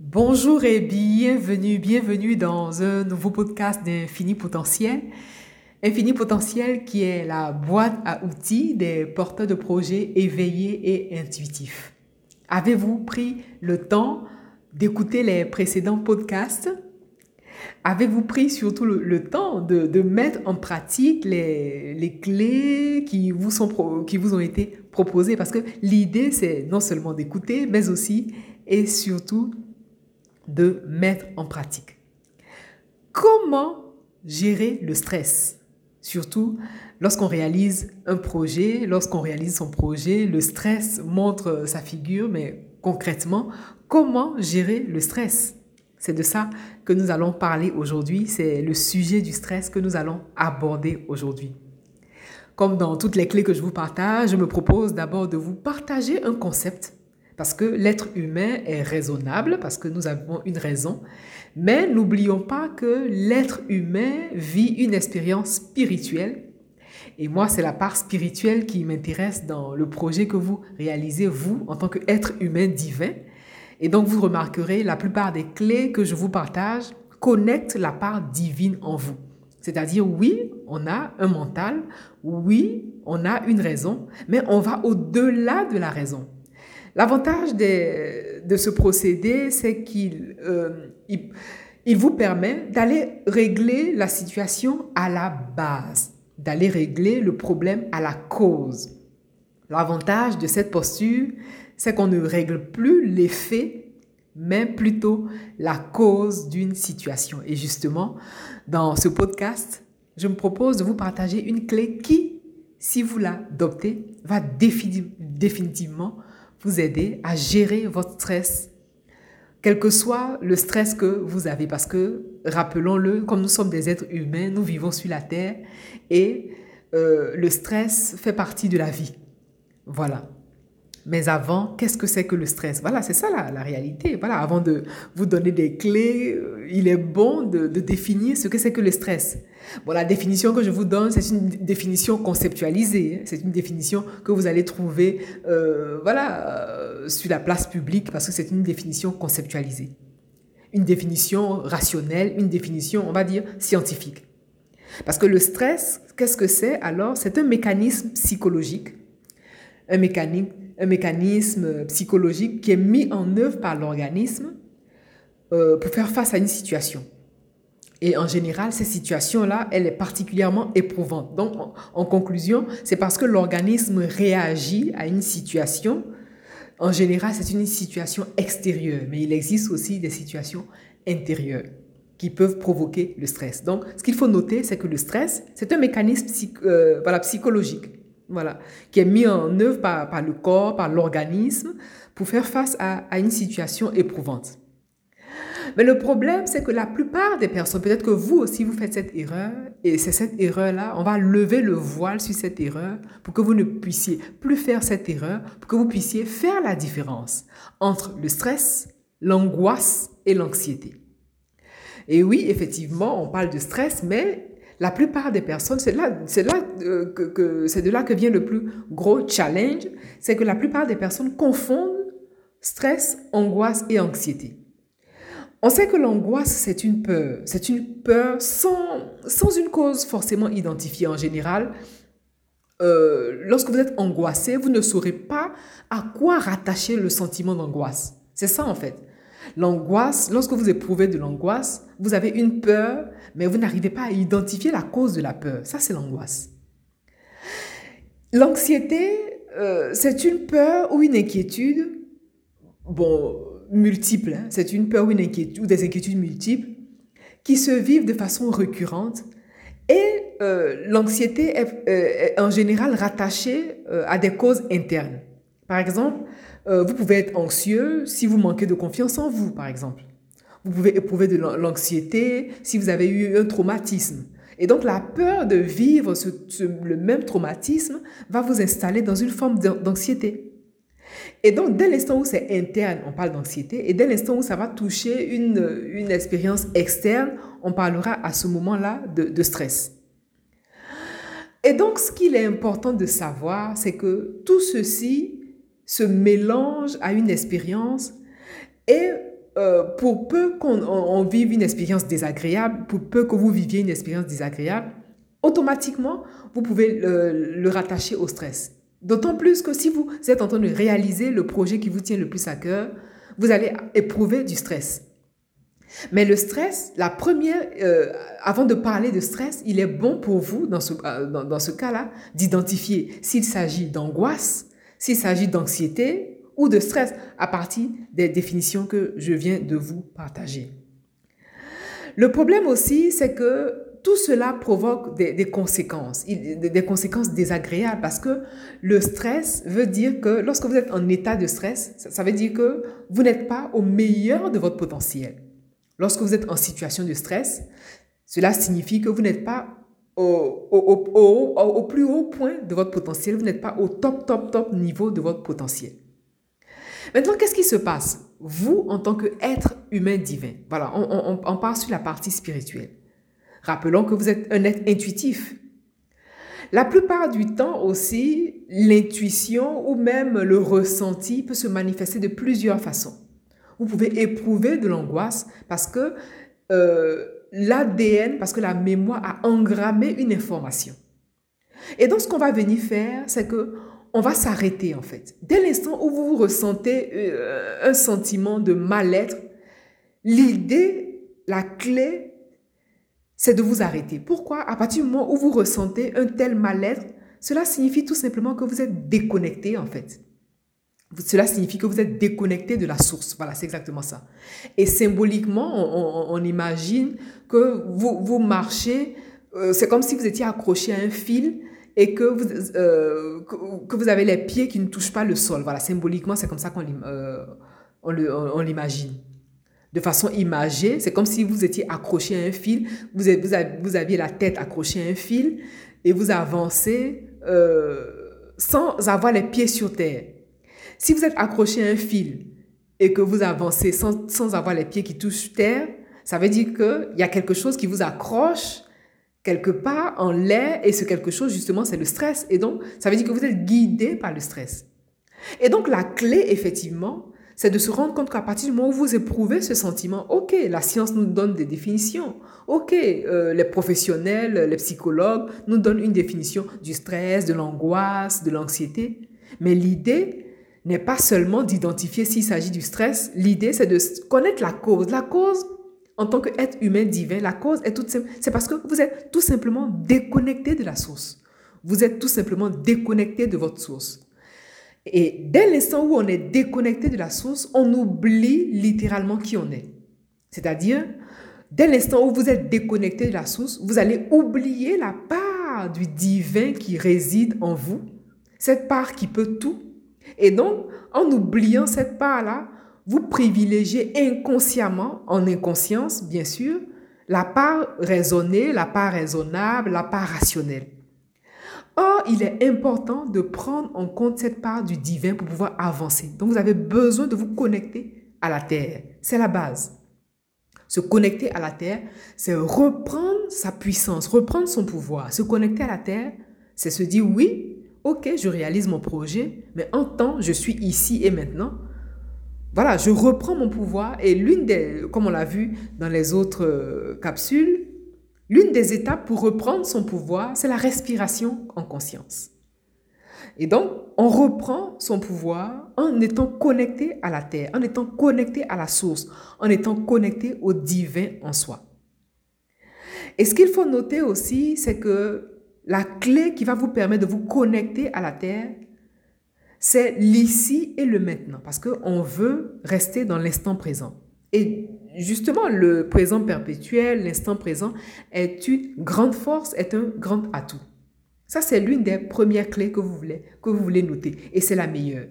Bonjour et bienvenue, bienvenue dans un nouveau podcast d'Infini Potentiel. Infini Potentiel qui est la boîte à outils des porteurs de projets éveillés et intuitifs. Avez-vous pris le temps d'écouter les précédents podcasts? Avez-vous pris surtout le, temps de, mettre en pratique les, clés qui vous, sont, qui vous ont été proposées? Parce que l'idée, c'est non seulement d'écouter, mais aussi et surtout de mettre en pratique. Comment gérer le stress? Surtout lorsqu'on réalise un projet, lorsqu'on réalise son projet, le stress montre sa figure, mais concrètement, comment gérer le stress? C'est de ça que nous allons parler aujourd'hui, c'est le sujet du stress que nous allons aborder aujourd'hui. Comme dans toutes les clés que je vous partage, je me propose d'abord de vous partager un concept parce que l'être humain est raisonnable, parce que nous avons une raison. Mais n'oublions pas que l'être humain vit une expérience spirituelle. Et moi, c'est la part spirituelle qui m'intéresse dans le projet que vous réalisez, vous, en tant qu'être humain divin. Et donc, vous remarquerez, la plupart des clés que je vous partage connectent la part divine en vous. C'est-à-dire, oui, on a un mental, oui, on a une raison, mais on va au-delà de la raison. L'avantage de ce procédé, c'est qu'il euh, il, vous permet d'aller régler la situation à la base, d'aller régler le problème à la cause. L'avantage de cette posture, c'est qu'on ne règle plus l'effet, mais plutôt la cause d'une situation. Et justement, dans ce podcast, je me propose de vous partager une clé qui, si vous l'adoptez, va définitivement vous aider à gérer votre stress, quel que soit le stress que vous avez. Parce que, rappelons-le, comme nous sommes des êtres humains, nous vivons sur la Terre et euh, le stress fait partie de la vie. Voilà. Mais avant, qu'est-ce que c'est que le stress? Voilà, c'est ça la, réalité. Voilà, avant de vous donner des clés, euh, il est bon de, définir ce que c'est que le stress. Bon, la définition que je vous donne, c'est une définition conceptualisée. Hein. C'est une définition que vous allez trouver, euh, voilà, euh, sur la place publique parce que c'est une définition conceptualisée. Une définition rationnelle, une définition, on va dire, scientifique. Parce que le stress, qu'est-ce que c'est? Alors C'est un mécanisme psychologique, un mécanisme un mécanisme psychologique qui est mis en œuvre par l'organisme euh, pour faire face à une situation. Et en général, cette situation-là, elle est particulièrement éprouvante. Donc, en, conclusion, c'est parce que l'organisme réagit à une situation. En général, c'est une situation extérieure, mais il existe aussi des situations intérieures qui peuvent provoquer le stress. Donc, ce qu'il faut noter, c'est que le stress, c'est un mécanisme euh, psychologique voilà, qui est mis en œuvre par, le corps, par l'organisme, pour faire face à, à, une situation éprouvante. Mais le problème, c'est que la plupart des personnes, peut-être que vous aussi, vous faites cette erreur, et c'est cette erreur-là, on va lever le voile sur cette erreur pour que vous ne puissiez plus faire cette erreur, pour que vous puissiez faire la différence entre le stress, l'angoisse et l'anxiété. Et oui, effectivement, on parle de stress, mais la plupart des personnes, euh, c'est de là que vient le plus gros challenge, c'est que la plupart des personnes confondent stress, angoisse et anxiété. On sait que l'angoisse, c'est une peur. C'est une peur sans, sans une cause forcément identifiée en général. Euh, lorsque vous êtes angoissé, vous ne saurez pas à quoi rattacher le sentiment d'angoisse. C'est ça en fait. L'angoisse, lorsque vous éprouvez de l'angoisse, vous avez une peur, mais vous n'arrivez pas à identifier la cause de la peur. Ça, c'est l'angoisse. L'anxiété, euh, c'est une peur ou une inquiétude, bon, multiple, hein. c'est une peur ou une inquiétude, ou des inquiétudes multiples, qui se vivent de façon récurrente. Et euh, l'anxiété euh, est, en général rattachée à des causes internes. Par exemple, euh, vous pouvez être anxieux si vous manquez de confiance en vous, par exemple. Vous pouvez éprouver de l'anxiété si vous avez eu un traumatisme. Et donc la peur de vivre le même traumatisme va vous installer dans une forme d'anxiété. Et donc dès l'instant où c'est interne, on parle d'anxiété, et dès l'instant où ça va toucher une, une expérience externe, on parlera à ce moment-là de, de stress. Et donc ce qu'il est important de savoir, c'est que tout ceci se mélange à une expérience et euh, pour peu qu'on vive une expérience désagréable, pour peu que vous viviez une expérience désagréable, automatiquement, vous pouvez le, rattacher au stress. D'autant plus que si vous êtes en train de réaliser le projet qui vous tient le plus à cœur, vous allez éprouver du stress. Mais le stress, la première, euh, avant de parler de stress, il est bon pour vous, dans ce, euh, dans ce cas-là, d'identifier s'il s'agit d'angoisse, s'il s'agit d'anxiété, ou de stress à partir des définitions que je viens de vous partager. Le problème aussi, c'est que tout cela provoque des, conséquences, des, conséquences désagréables parce que le stress veut dire que lorsque vous êtes en état de stress, ça, veut dire que vous n'êtes pas au meilleur de votre potentiel. Lorsque vous êtes en situation de stress, cela signifie que vous n'êtes pas au, au, au, plus haut point de votre potentiel, vous n'êtes pas au top, top, top niveau de votre potentiel. Maintenant, qu'est-ce qui se passe? Vous, en tant qu'être humain divin, voilà, on, on, part sur la partie spirituelle. Rappelons que vous êtes un être intuitif. La plupart du temps aussi, l'intuition ou même le ressenti peut se manifester de plusieurs façons. Vous pouvez éprouver de l'angoisse parce que euh, l'ADN, parce que la mémoire a engrammé une information. Et donc, ce qu'on va venir faire, c'est que on va s'arrêter en fait. Dès l'instant où vous ressentez euh, un sentiment de mal-être, l'idée, la clé, c'est de vous arrêter. Pourquoi? À partir du moment où vous ressentez un tel mal-être, cela signifie tout simplement que vous êtes déconnecté en fait. Cela signifie que vous êtes déconnecté de la source. Voilà, c'est exactement ça. Et symboliquement, on, imagine que vous, marchez, euh, c'est comme si vous étiez accroché à un fil et que vous, euh, que vous avez les pieds qui ne touchent pas le sol. Voilà, symboliquement, c'est comme ça qu'on euh, on l'imagine. De façon imagée, c'est comme si vous étiez accroché à un fil, vous, vous, aviez la tête accrochée à un fil et vous avancez sans avoir les pieds sur terre. Si vous êtes accroché à un fil et que vous avancez sans, sans avoir les pieds qui touchent terre, ça veut dire qu'il y a quelque chose qui vous accroche quelque part en l'air et ce quelque chose, justement, c'est le stress. Et donc, ça veut dire que vous êtes guidé par le stress. Et donc, la clé, effectivement, c'est de se rendre compte qu'à partir du moment où vous éprouvez ce sentiment, ok, la science nous donne des définitions, ok, euh, les professionnels, les psychologues nous donnent une définition du stress, de l'angoisse, de l'anxiété, mais l'idée n'est pas seulement d'identifier s'il s'agit du stress, l'idée c'est de connaître la cause. La cause, en tant qu'être humain divin, la cause est toute simple. C'est parce que vous êtes tout simplement déconnecté de la source. Vous êtes tout simplement déconnecté de votre source. Et dès l'instant où on est déconnecté de la source, on oublie littéralement qui on est. C'est-à-dire, dès l'instant où vous êtes déconnecté de la source, vous allez oublier la part du divin qui réside en vous, cette part qui peut tout. Et donc, en oubliant cette part-là, vous privilégiez inconsciemment, en inconscience bien sûr, la part raisonnée, la part raisonnable, la part rationnelle. Or, il est important de prendre en compte cette part du divin pour pouvoir avancer. Donc, vous avez besoin de vous connecter à la terre. C'est la base. Se connecter à la terre, c'est reprendre sa puissance, reprendre son pouvoir. Se connecter à la terre, c'est se dire oui, ok, je réalise mon projet, mais en temps, je suis ici et maintenant voilà, je reprends mon pouvoir et l'une des, comme on l'a vu dans les autres euh, capsules, l'une des étapes pour reprendre son pouvoir, c'est la respiration en conscience. Et donc, on reprend son pouvoir en étant connecté à la terre, en étant connecté à la source, en étant connecté au divin en soi. Et ce qu'il faut noter aussi, c'est que la clé qui va vous permettre de vous connecter à la terre, c'est l'ici et le maintenant, parce qu'on veut rester dans l'instant présent. Et justement, le présent perpétuel, l'instant présent, est une grande force, est un grand atout. Ça, c'est l'une des premières clés que vous voulez, que vous voulez noter, et c'est la meilleure.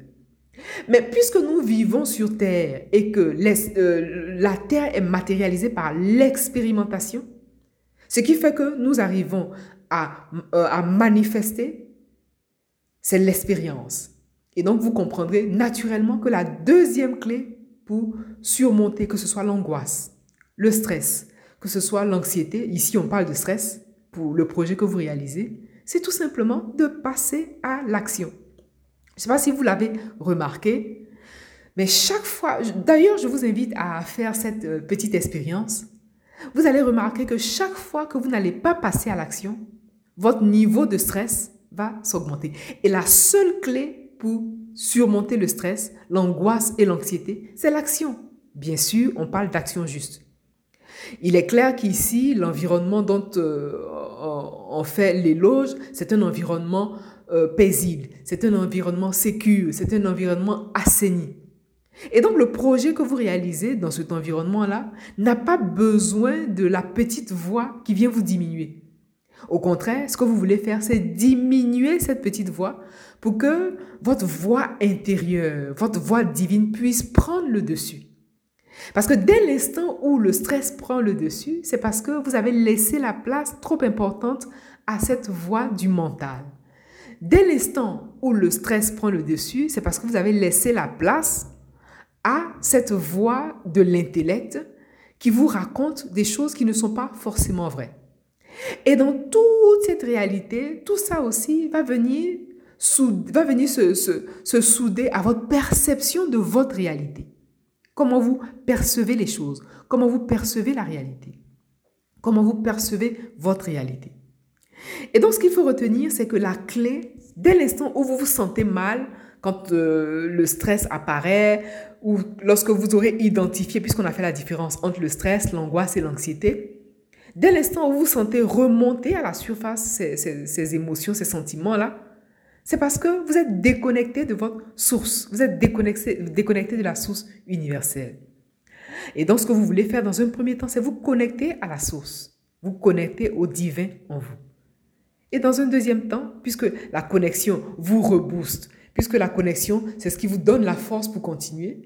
Mais puisque nous vivons sur Terre et que euh, la Terre est matérialisée par l'expérimentation, ce qui fait que nous arrivons à, euh, à manifester, c'est l'expérience. Et donc, vous comprendrez naturellement que la deuxième clé pour surmonter, que ce soit l'angoisse, le stress, que ce soit l'anxiété, ici on parle de stress pour le projet que vous réalisez, c'est tout simplement de passer à l'action. Je ne sais pas si vous l'avez remarqué, Mais chaque fois, d'ailleurs, je vous invite à faire cette euh, petite expérience. Vous allez remarquer que chaque fois que vous n'allez pas passer à l'action, votre niveau de stress va s'augmenter. Et la seule clé pour surmonter le stress, l'angoisse et l'anxiété, c'est l'action. Bien sûr, on parle d'action juste. Il est clair qu'ici, l'environnement dont euh, on fait l'éloge, c'est un environnement euh, paisible, c'est un environnement sécure, c'est un environnement assaini. Et donc le projet que vous réalisez dans cet environnement-là n'a pas besoin de la petite voix qui vient vous diminuer. Au contraire, ce que vous voulez faire, c'est diminuer cette petite voix pour que votre voix intérieure, votre voix divine puisse prendre le dessus. Parce que dès l'instant où le stress prend le dessus, c'est parce que vous avez laissé la place trop importante à cette voix du mental. Dès l'instant où le stress prend le dessus, c'est parce que vous avez laissé la place à cette voix de l'intellect qui vous raconte des choses qui ne sont pas forcément vraies. Et dans toute cette réalité, tout ça aussi va venir, va venir se, se souder à votre perception de votre réalité. Comment vous percevez les choses, comment vous percevez la réalité, comment vous percevez votre réalité. Et donc, ce qu'il faut retenir, c'est que la clé, dès l'instant où vous vous sentez mal, quand euh, le stress apparaît, ou lorsque vous aurez identifié, puisqu'on a fait la différence entre le stress, l'angoisse et l'anxiété, dès l'instant où vous sentez remonter à la surface ces, émotions, ces sentiments-là, c'est parce que vous êtes déconnecté de votre source, vous êtes déconnecté, déconnecté de la source universelle. Et donc, ce que vous voulez faire dans un premier temps, c'est vous connecter à la source, vous connecter au divin en vous. Et dans un deuxième temps, puisque la connexion vous rebooste, puisque la connexion, c'est ce qui vous donne la force pour continuer,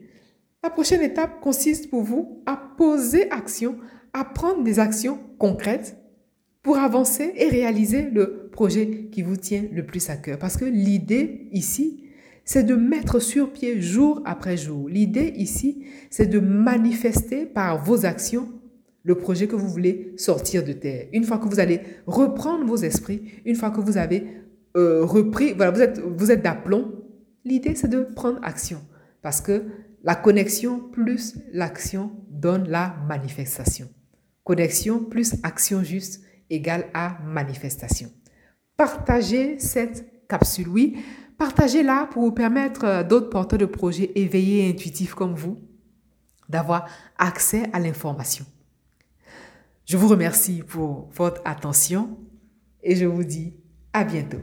la prochaine étape consiste pour vous à poser action, prendre des actions concrètes pour avancer et réaliser le projet qui vous tient le plus à cœur. Parce que l'idée ici, c'est de mettre sur pied jour après jour. L'idée ici, c'est de manifester par vos actions le projet que vous voulez sortir de terre. Une fois que vous allez reprendre vos esprits, une fois que vous avez euh, repris, voilà, vous êtes, vous êtes d'aplomb, l'idée c'est de prendre action. Parce que la connexion plus l'action donne la manifestation. Connexion plus action juste égale à manifestation. Partagez cette capsule, oui. Partagez-la pour vous permettre à d'autres porteurs de projets éveillés et intuitifs comme vous d'avoir accès à l'information. Je vous remercie pour votre attention et je vous dis à bientôt.